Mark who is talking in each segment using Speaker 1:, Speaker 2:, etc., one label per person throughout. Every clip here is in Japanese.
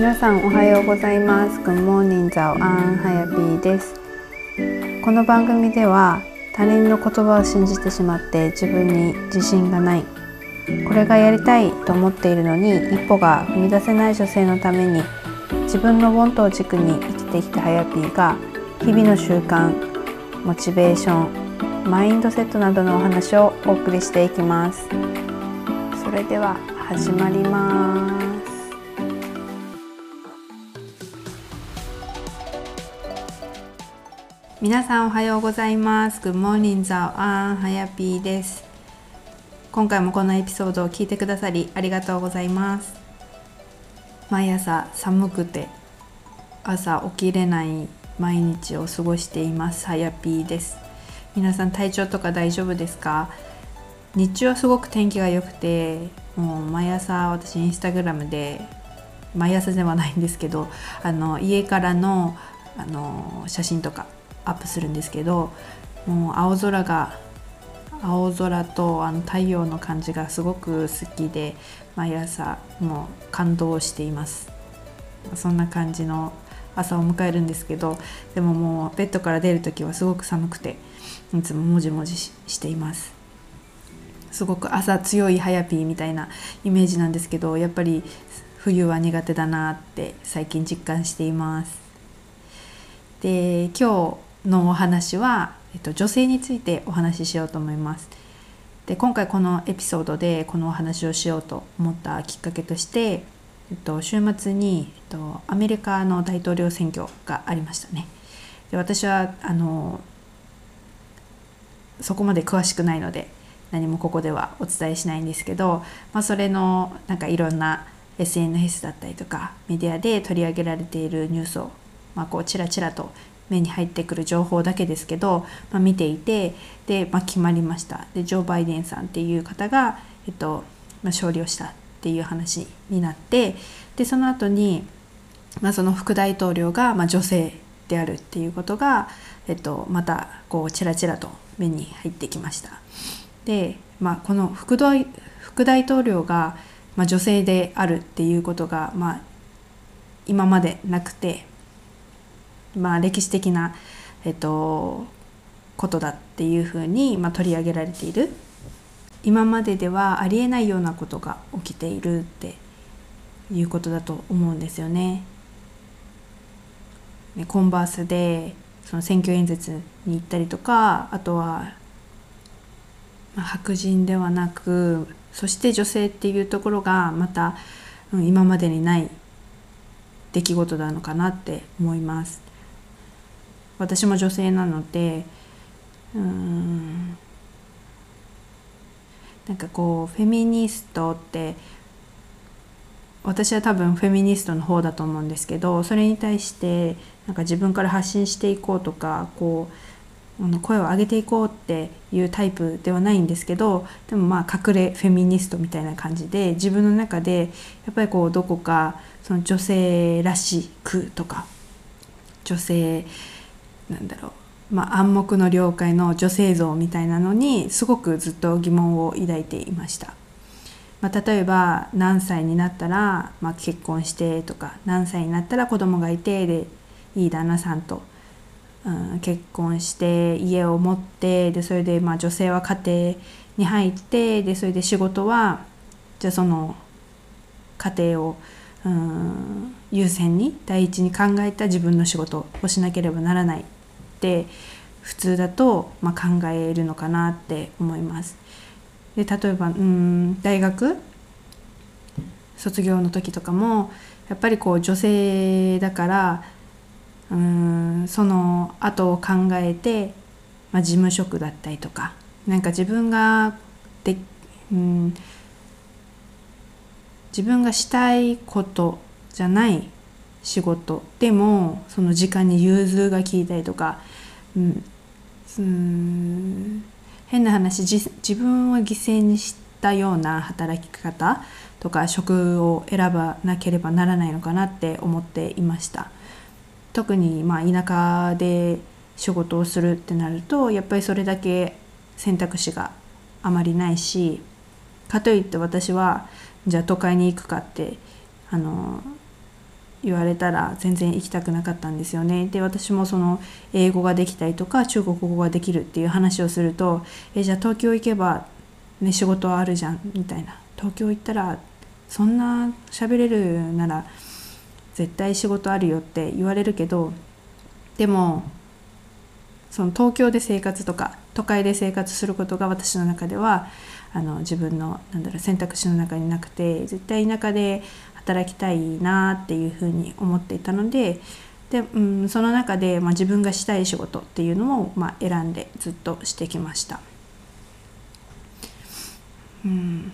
Speaker 1: 皆さんおはようございます。Good morning ザオアンハヤピーです。この番組では他人の言葉を信じてしまって自分に自信がない。これがやりたいと思っているのに一歩が踏み出せない女性のために自分のボントを軸に生きてきたハヤピーが日々の習慣モチベーションマインドセットなどのお話をお送りしていきます。それでは始まります。皆さんおはようございます。Good morning ザオアンはやぴーです。今回もこのエピソードを聞いてくださりありがとうございます。毎朝寒くて朝起きれない毎日を過ごしていますはやぴーです。皆さん体調とか大丈夫ですか？日中はすごく天気が良くてもう毎朝私インスタグラムで毎朝ではないんですけどあの家からのあの写真とかアップするんですけどもう青空が青空とあの太陽の感じがすごく好きで毎朝もう感動しています。そんな感じの朝を迎えるんですけどでももうベッドから出る時はすごく寒くていつももじもじしています。すごく朝強いハヤピーみたいなイメージなんですけどやっぱり冬は苦手だなって最近実感しています。で今日のお話は、えっと、女性についてお話ししようと思います。で今回このエピソードでこのお話をしようと思ったきっかけとして、えっと、週末に、えっと、アメリカの大統領選挙がありましたね。で私はあのそこまで詳しくないので何もここではお伝えしないんですけど、まあ、それのなんかいろんな SNS だったりとかメディアで取り上げられているニュースを、まあ、こうチラチラと目に入ってくる情報だけですけど、まあ、見ていてで、まあ、決まりましたでジョー・バイデンさんっていう方が、えっとまあ、勝利をしたっていう話になってでその後に、まあ、その副大統領が、まあ、女性であるっていうことが、えっと、またこうチラチラと目に入ってきました。で、まあ、この副大副大統領が、まあ、女性であるっていうことが、まあ、今までなくて、まあ、歴史的な、えっと、ことだっていうふうに、まあ、取り上げられている今までではありえないようなことが起きているっていうことだと思うんですよね。コンバースでその選挙演説に行ったりとかあとは白人ではなくそして女性っていうところがまた、うん、今までにない出来事なのかなって思います私も女性なのでうん。なんかこうフェミニストって私は多分フェミニストの方だと思うんですけどそれに対してなんか自分から発信していこうとかこう声を上げていこうっていうタイプではないんですけどでもまあ隠れフェミニストみたいな感じで自分の中でやっぱりこうどこかその女性らしくとか女性なんだろう、まあ、暗黙の了解の女性像みたいなのにすごくずっと疑問を抱いていました。まあ、例えば何歳になったら、まあ、結婚してとか何歳になったら子供がいてでいい旦那さんとうん、結婚して家を持ってでそれでまあ女性は家庭に入ってでそれで仕事はじゃあその家庭をうん優先に第一に考えた自分の仕事をしなければならないって普通だとまあ考えるのかなって思います。で例えばうん大学？卒業の時とかもやっぱりこう女性だからうんその後を考えて、まあ、事務職だったりとかなんか自分がで、うん、自分がしたいことじゃない仕事でもその時間に融通が利いたりとか、うん、うん変な話自分を犠牲にしたような働き方とか職を選ばなければならないのかなって思っていました。特にまあ田舎で仕事をするってなるとやっぱりそれだけ選択肢があまりないしかといって私はじゃあ都会に行くかってあの言われたら全然行きたくなかったんですよね。で私もその英語ができたりとか中国語ができるっていう話をすると「えじゃあ東京行けば、ね、仕事はあるじゃん」みたいな「東京行ったらそんな喋れるなら絶対仕事あるよ」って言われるけどでもその東京で生活とか都会で生活することが私の中ではあの自分のなんだろう選択肢の中になくて絶対田舎で働きたいなっていうふうに思っていたのでで、うん、その中で、まあ、自分がしたい仕事っていうのを、まあ、選んでずっとしてきました。うん、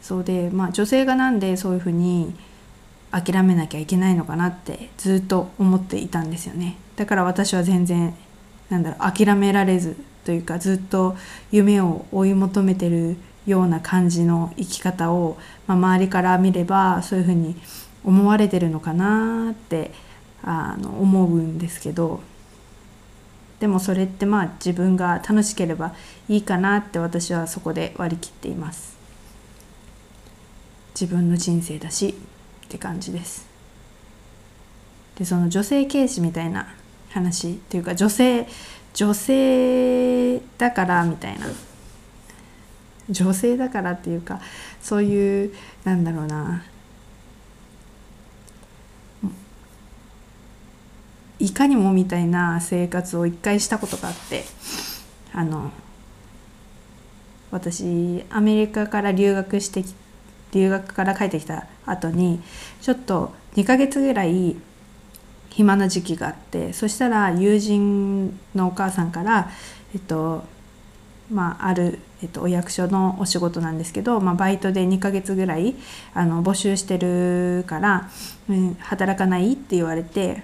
Speaker 1: そうで、まあ、女性がなんでそういうふうに諦めなきゃいけないのかなってずっと思っていたんですよねだから私は全然なんだろう諦められずというかずっと夢を追い求めてるような感じの生き方を、まあ、周りから見ればそういうふうに思われてるのかなってあの思うんですけど。でもそれってまあ自分が楽しければいいかなって私はそこで割り切っています。自分の人生だしって感じです。でその女性軽視みたいな話っていうか女性女性だからみたいな。女性だからっていうかそういうなんだろうな。いかにもみたいな生活を一回したことがあってあの私アメリカから留学して留学から帰ってきた後にちょっと2ヶ月ぐらい暇な時期があってそしたら友人のお母さんからえっとまあ、ある、えっと、お役所のお仕事なんですけど、まあ、バイトで2ヶ月ぐらいあの募集してるから、うん、働かない？って言われて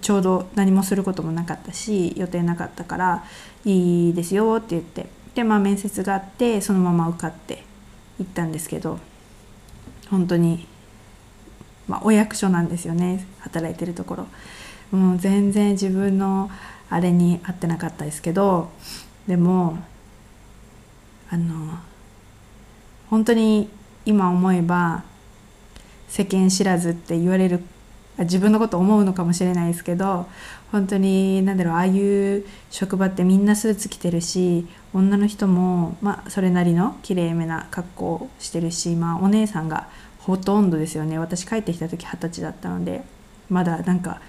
Speaker 1: ちょうど何もすることもなかったし予定なかったからいいですよって言ってで、まあ、面接があってそのまま受かって行ったんですけど本当に、まあ、お役所なんですよね働いてるところ。もう全然自分のあれに合ってなかったですけどでもあの本当に今思えば世間知らずって言われる自分のこと思うのかもしれないですけど本当に何だろうああいう職場ってみんなスーツ着てるし女の人も、まあ、それなりのきれいめな格好してるし、まあ、お姉さんがほとんどですよね。私帰ってきた時二十歳だったのでまだなんか、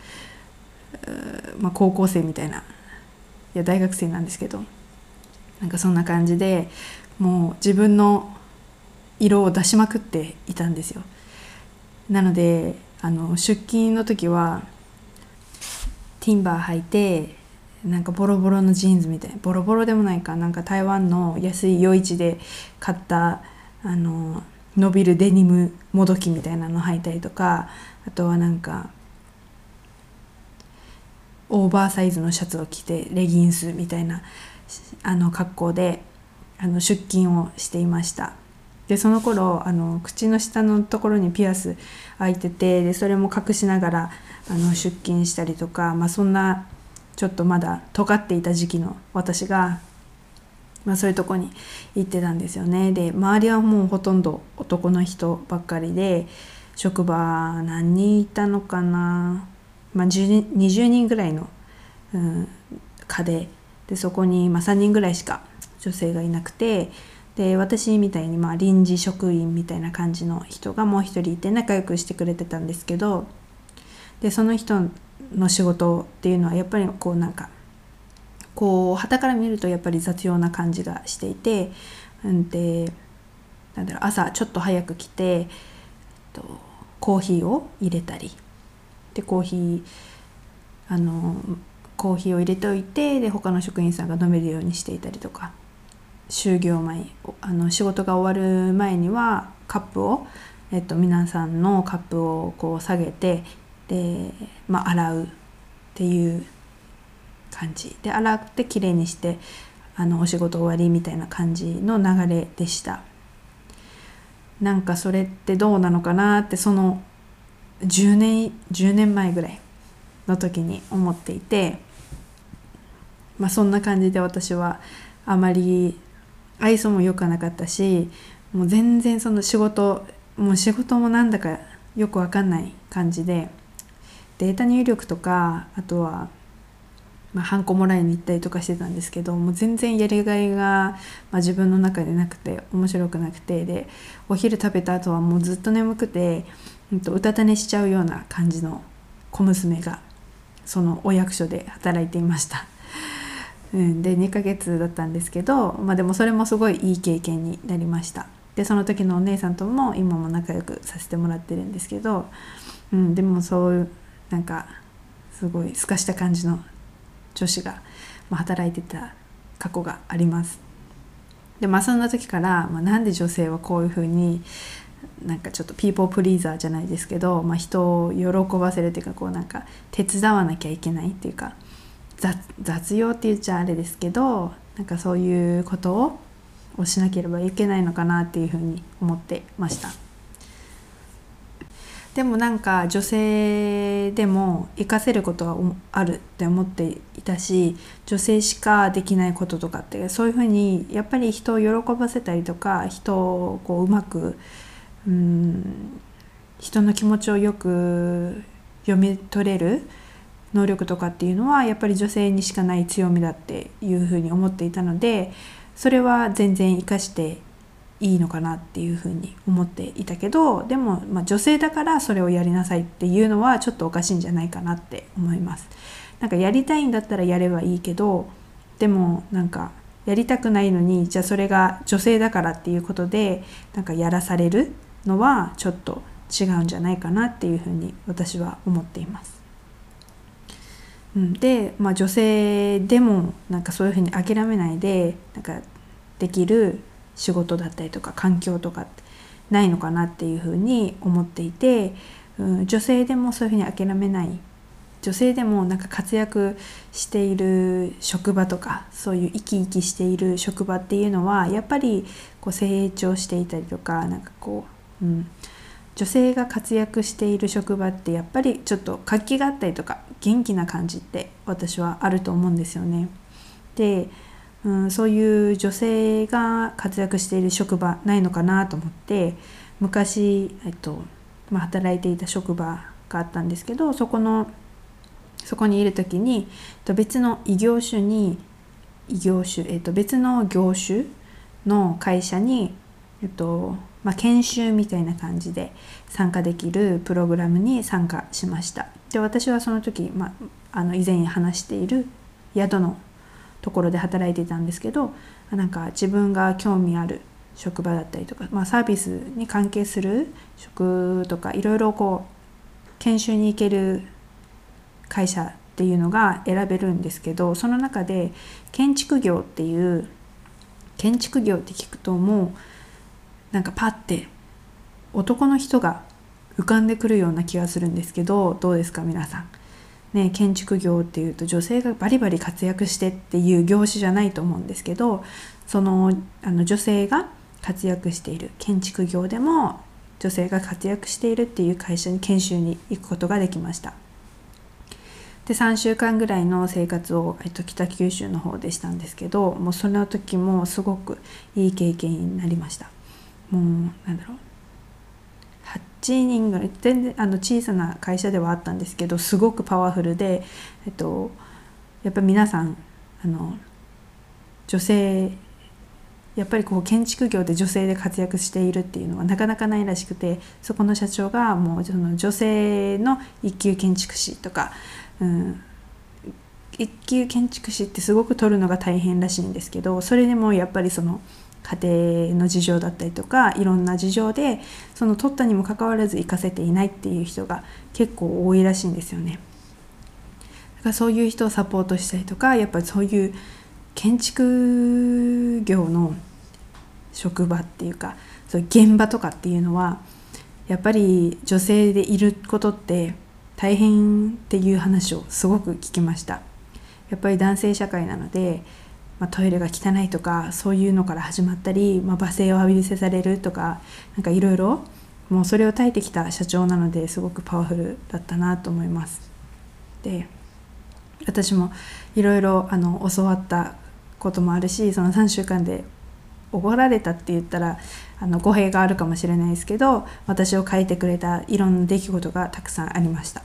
Speaker 1: まあ、高校生みたいないや大学生なんですけどなんかそんな感じでもう自分の色を出しまくっていたんですよ。なのであの出勤の時はティンバー履いてなんかボロボロのジーンズみたいなボロボロでもないかなんか台湾の安い夜市で買ったあの伸びるデニムもどきみたいなの履いたりとかあとはなんかオーバーサイズのシャツを着てレギンスみたいなあの格好であの出勤をしていました。でその頃あの口の下のところにピアス開いててでそれも隠しながらあの出勤したりとか、まあ、そんなちょっとまだ尖っていた時期の私が、まあ、そういうとこに行ってたんですよね。で周りはもうほとんど男の人ばっかりで職場何人いたのかな、まあ、20人ぐらいの、うん、課で。でそこに、まあ、3人ぐらいしか女性がいなくてで私みたいにまあ臨時職員みたいな感じの人がもう一人いて仲良くしてくれてたんですけどでその人の仕事っていうのはやっぱりこうなんかこう旗から見るとやっぱり雑用な感じがしていてうんでなんだろう朝ちょっと早く来て、えっと、コーヒーを入れたり。でコーヒーあのコーヒーを入れておいてで他の職員さんが飲めるようにしていたりとか。就業前あの仕事が終わる前にはカップを、えっと、皆さんのカップをこう下げてで、まあ、洗うっていう感じ。で洗ってきれいにしてあのお仕事終わりみたいな感じの流れでした。なんかそれってどうなのかなってその10年10年前ぐらいの時に思っていてまあ、そんな感じで私はあまり愛想も良くなかったしもう全然その仕事もう仕事もなんだかよくわかんない感じでデータ入力とかあとはまあ、ハンコもらいに行ったりとかしてたんですけどもう全然やりがいが、まあ、自分の中でなくて面白くなくてでお昼食べた後はもうずっと眠くて、うん、とうたた寝しちゃうような感じの小娘がそのお役所で働いていました。うん、で2ヶ月だったんですけど、まあ、でもそれもすごいいい経験になりました。でその時のお姉さんとも今も仲良くさせてもらってるんですけど、うん、でもそういうなんかすごいすかした感じの女子が、ま働いてた過去があります。でまあそんな時から、まあ、なんで女性はこういうふうになんかちょっとピーポープリーザーじゃないですけど、まあ、人を喜ばせるっていうかこうなんか手伝わなきゃいけないっていうか雑用って言っちゃあれですけどなんかそういうことをしなければいけないのかなっていうふうに思ってました。でもなんか女性でも活かせることはあるって思っていたし女性しかできないこととかってそういうふうにやっぱり人を喜ばせたりとか人をこううまくうん人の気持ちをよく読み取れる能力とかっていうのはやっぱり女性にしかない強みだっていうふうに思っていたのでそれは全然生かしていいのかなっていうふうに思っていたけどでも、まあ、女性だからそれをやりなさいっていうのはちょっとおかしいんじゃないかなって思います。なんかやりたいんだったらやればいいけどでもなんかやりたくないのにじゃあそれが女性だからっていうことでなんかやらされるのはちょっと違うんじゃないかなっていうふうに私は思っています。うん、で、まあ、女性でもなんかそういうふうに諦めないでなんかできる仕事だったりとか環境とかないのかなっていうふうに思っていて、うん、女性でもそういうふうに諦めない女性でもなんか活躍している職場とかそういう生き生きしている職場っていうのはやっぱりこう成長していたりとかなんかこう、うん、女性が活躍している職場ってやっぱりちょっと活気があったりとか元気な感じって私はあると思うんですよね。でうん、そういう女性が活躍している職場ないのかなと思って昔、えっとまあ、働いていた職場があったんですけどそこのそこにいる時に別の異業種に異業種、えっと、別の業種の会社に、えっとまあ、研修みたいな感じで参加できるプログラムに参加しました。で私はその時、まあ、あの以前話している宿のところで働いていたんですけどなんか自分が興味ある職場だったりとか、まあ、サービスに関係する職とかいろいろこう研修に行ける会社っていうのが選べるんですけどその中で建築業っていう建築業って聞くともうなんかパッて男の人が浮かんでくるような気がするんですけどどうですか皆さん？ね、建築業っていうと女性がバリバリ活躍してっていう業種じゃないと思うんですけどそのあの女性が活躍している建築業でも女性が活躍しているっていう会社に研修に行くことができました。で3週間ぐらいの生活を、えっと、北九州の方でしたんですけどもうその時もすごくいい経験になりました。もうなんだろう8人ぐらい全然あの小さな会社ではあったんですけどすごくパワフルで、えっと、やっぱ皆さんあの女性やっぱりこう建築業で女性で活躍しているっていうのはなかなかないらしくてそこの社長がもうその女性の一級建築士とか、うん、一級建築士ってすごく取るのが大変らしいんですけどそれでもやっぱりその家庭の事情だったりとかいろんな事情でその取ったにもかかわらず行かせていないっていう人が結構多いらしいんですよね。だからそういう人をサポートしたりとかやっぱりそういう建築業の職場っていうかそういう現場とかっていうのはやっぱり女性でいることって大変っていう話をすごく聞きました。やっぱり男性社会なのでまあ、トイレが汚いとかそういうのから始まったり、まあ、罵声を浴びせされるとかなんかいろいろもうそれを耐えてきた社長なのですごくパワフルだったなと思います。で私もいろいろ教わったこともあるしその3週間で怒られたって言ったらあの語弊があるかもしれないですけど私を書いてくれたいろんな出来事がたくさんありました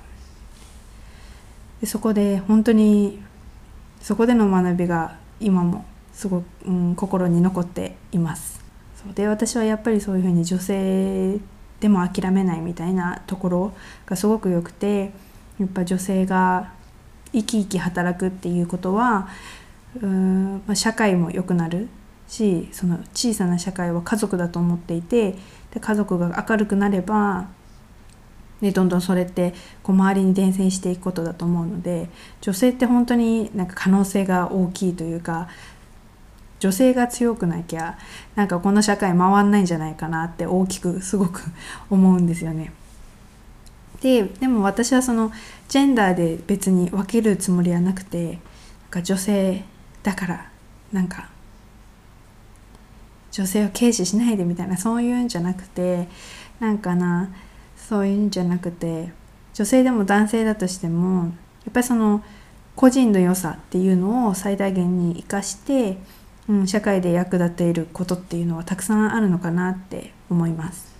Speaker 1: でそこで本当にそこでの学びが今もすごく、うん、心に残っています。そうで私はやっぱりそういうふうに女性でも諦めないみたいなところがすごく良くてやっぱ女性が生き生き働くっていうことはうーん、まあ、社会も良くなるしその小さな社会は家族だと思っていてで家族が明るくなればでどんどんそれってこう周りに伝染していくことだと思うので女性って本当になんか可能性が大きいというか女性が強くなきゃなんかこの社会回んないんじゃないかなって大きくすごく 思うんですよね。ででも私はそのジェンダーで別に分けるつもりはなくてなんか女性だからなんか女性を軽視しないでみたいなそういうんじゃなくてなんかなそういうんじゃなくて女性でも男性だとしてもやっぱりその個人の良さっていうのを最大限に生かして、うん、社会で役立てることっていうのはたくさんあるのかなって思います。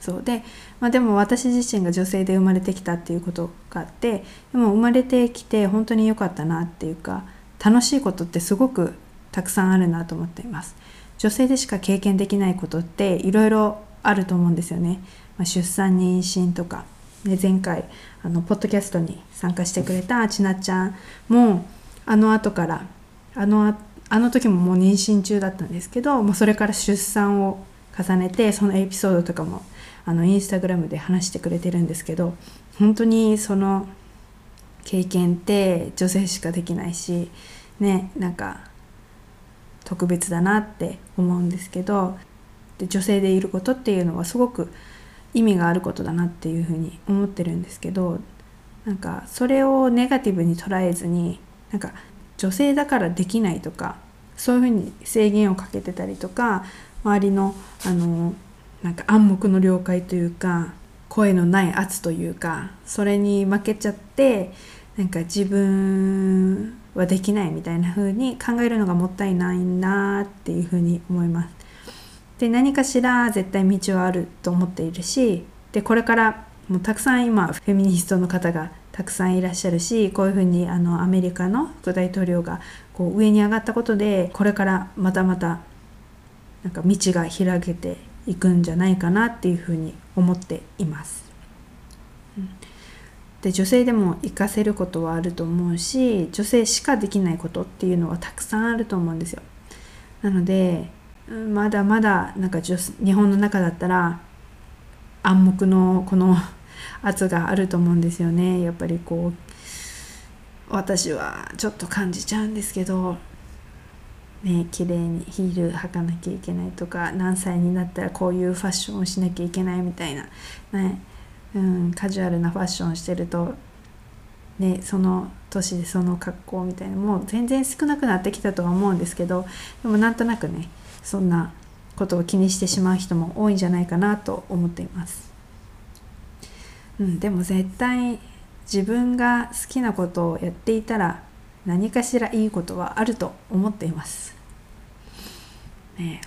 Speaker 1: そうで、まあ、でも私自身が女性で生まれてきたっていうことがあってでも生まれてきて本当に良かったなっていうか楽しいことってすごくたくさんあるなと思っています。女性でしか経験できないことっていろいろあると思うんですよね。まあ、出産妊娠とか、ね、前回あのポッドキャストに参加してくれたちなちゃんもあの後からあのあの時ももう妊娠中だったんですけどもうそれから出産を重ねてそのエピソードとかもあのインスタグラムで話してくれてるんですけど本当にその経験って女性しかできないしねなんか特別だなって思うんですけどで女性でいることっていうのはすごく意味があることだなっていうふうに思ってるんですけどなんかそれをネガティブに捉えずになんか女性だからできないとかそういうふうに制限をかけてたりとか周りのあのなんか暗黙の了解というか声のない圧というかそれに負けちゃってなんか自分はできないみたいな風に考えるのがもったいないなっていう風に思います。で何かしら絶対道はあると思っているしでこれからもうたくさん今フェミニストの方がたくさんいらっしゃるしこういうふうにあのアメリカの副大統領がこう上に上がったことでこれからまたまたなんか道が開けていくんじゃないかなっていうふうに思っています。で女性でも活かせることはあると思うし女性しかできないことっていうのはたくさんあると思うんですよ。なのでまだまだなんか日本の中だったら暗黙のこの圧があると思うんですよね。やっぱりこう私はちょっと感じちゃうんですけどね綺麗にヒール履かなきゃいけないとか何歳になったらこういうファッションをしなきゃいけないみたいな、ねうん、カジュアルなファッションしてると、ね、その年でその格好みたいなもう全然少なくなってきたとは思うんですけどでもなんとなくねそんなことを気にしてしまう人も多いんじゃないかなと思っています。うん、でも絶対自分が好きなことをやっていたら何かしらいいことはあると思っています。ね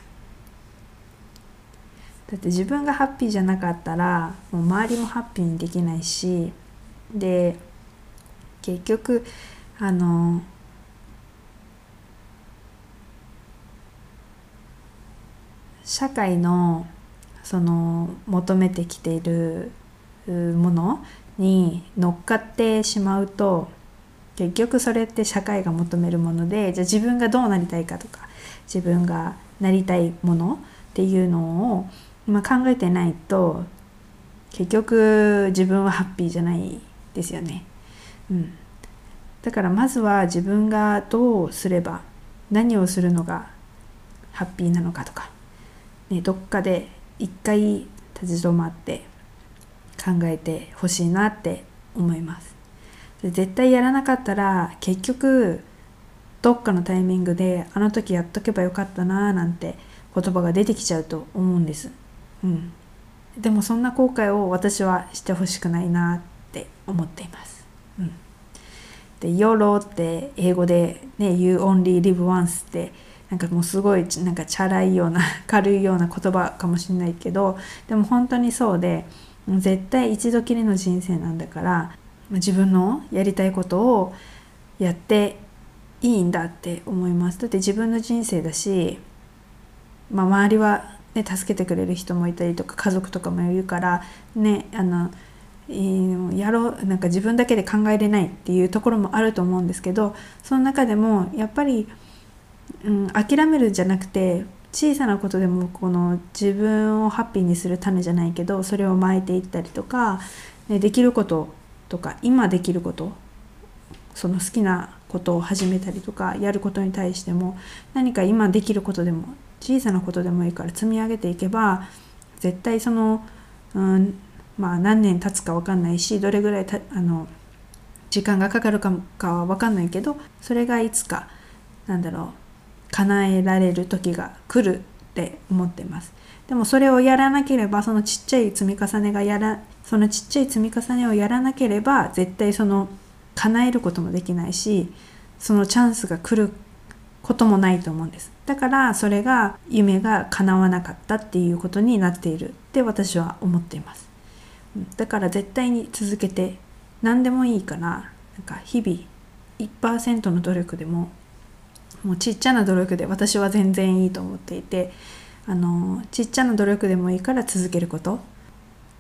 Speaker 1: だって自分がハッピーじゃなかったらもう周りもハッピーにできないしで結局あの社会のその求めてきているものに乗っかってしまうと結局それって社会が求めるものでじゃあ自分がどうなりたいかとか自分がなりたいものっていうのを、まあ、考えてないと結局自分はハッピーじゃないですよね。うん、だからまずは自分がどうすれば何をするのがハッピーなのかとかね、どっかで一回立ち止まって考えてほしいなって思います。で絶対やらなかったら結局どっかのタイミングであの時やっとけばよかったなーなんて言葉が出てきちゃうと思うんです、うん、でもそんな後悔を私はしてほしくないなって思っています、うん、で YOLO って英語でね You only live once ってなんかもうすごいなんかチャラいような 軽いような言葉かもしれないけどでも本当にそうで絶対一度きりの人生なんだから自分のやりたいことをやっていいんだって思います。だって自分の人生だし、まあ、周りは、ね、助けてくれる人もいたりとか家族とかもいるからねあのやろうなんか自分だけで考えれないっていうところもあると思うんですけどその中でもやっぱり、うん、諦めるじゃなくて小さなことでもこの自分をハッピーにする種じゃないけどそれを巻いていったりとか、ね、できることとか今できることその好きなことを始めたりとかやることに対しても何か今できることでも小さなことでもいいから積み上げていけば絶対その、うんまあ、何年経つか分かんないしどれぐらいたあの時間がかかるかかは分かんないけどそれがいつかなんだろう叶えられる時が来るって思ってます。でもそれをやらなければそのちっちゃい積み重ねがやらそのちっちゃい積み重ねをやらなければ絶対その叶えることもできないしそのチャンスが来ることもないと思うんです。だからそれが夢が叶わなかったっていうことになっているって私は思っています。だから絶対に続けて何でもいいからなんか日々1%の努力でももうちっちゃな努力で私は全然いいと思っていてあのちっちゃな努力でもいいから続けること、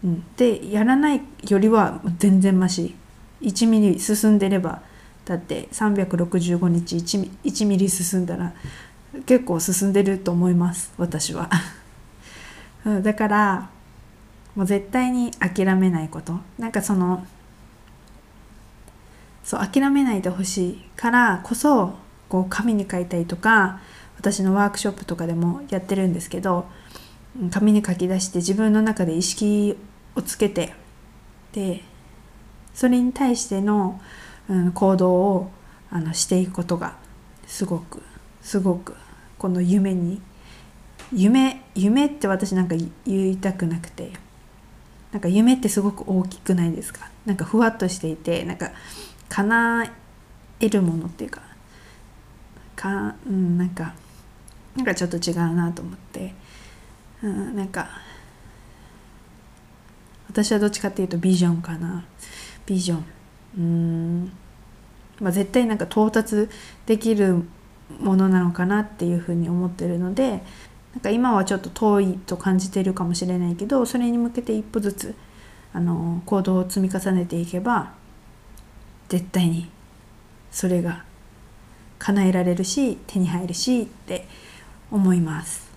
Speaker 1: うん、でやらないよりは全然マシ。1ミリ進んでればだって365日 1, 1ミリ進んだら結構進んでると思います。私は。だからもう絶対に諦めないこと。なんかそのそう諦めないでほしいからこそこう紙に書いたりとか私のワークショップとかでもやってるんですけど紙に書き出して自分の中で意識をつけてでそれに対しての、うん、行動をあのしていくことがすごくすごくこの夢に夢夢って私なんか言いたくなくてなんか夢ってすごく大きくないですか？なんかふわっとしていてなんか叶えるものっていうかか、うん、なんかなんかちょっと違うなと思って、うん、なんか私はどっちかっていうとビジョンかな。ビジョン。うん。まあ絶対なんか到達できるものなのかなっていうふうに思ってるのでなんか今はちょっと遠いと感じてるかもしれないけどそれに向けて一歩ずつあの行動を積み重ねていけば絶対にそれが叶えられるし手に入るしって思います、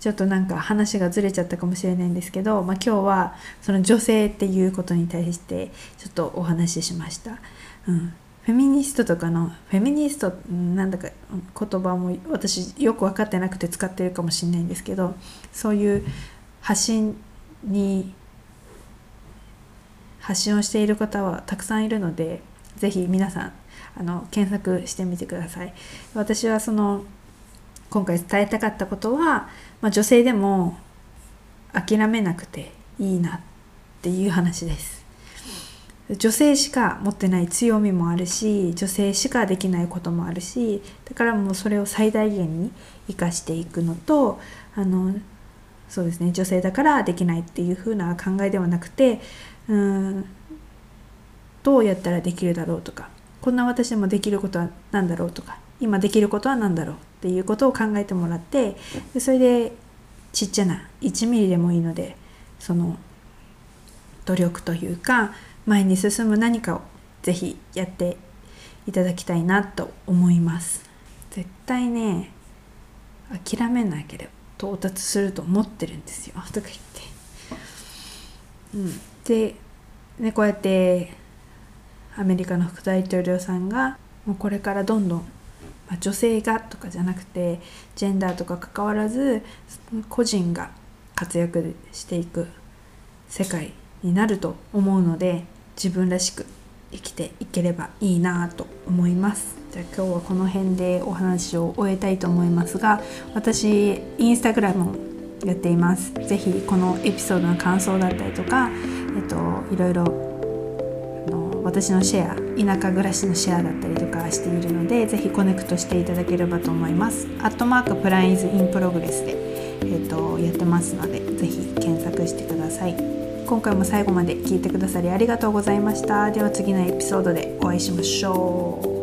Speaker 1: ちょっとなんか話がずれちゃったかもしれないんですけど、まあ、今日はその女性っていうことに対してちょっとお話ししました、うん、フェミニストとかのフェミニストなんだか言葉も私よく分かってなくて使ってるかもしれないんですけどそういう発信に発信をしている方はたくさんいるので是非皆さんあの検索してみてください。私はその今回伝えたかったことは、まあ、女性でも諦めなくていいなっていう話です。女性しか持ってない強みもあるし女性しかできないこともあるしだからもうそれを最大限に生かしていくのとあのそうですね女性だからできないっていう風な考えではなくてうんどうやったらできるだろうとかこんな私でもできることは何だろうとか今できることは何だろうっていうことを考えてもらってでそれでちっちゃな1ミリでもいいのでその努力というか前に進む何かを是非やっていただきたいなと思います。絶対ね諦めなければ到達すると思ってるんですよ。とか言って、うん、で、ね、こうやってアメリカの副大統領さんがもうこれからどんどん、まあ、女性がとかじゃなくてジェンダーとか関わらず個人が活躍していく世界になると思うので自分らしく生きていければいいなと思います。じゃあ今日はこの辺でお話を終えたいと思いますが私インスタグラムをやっています。是非このエピソードの感想だったりとかえっといろいろ私のシェア田舎暮らしのシェアだったりとかしているのでぜひコネクトしていただければと思います。アットマークプライズインプログレスで、えーと、やってますのでぜひ検索してください。今回も最後まで聞いてくださりありがとうございました。では次のエピソードでお会いしましょう。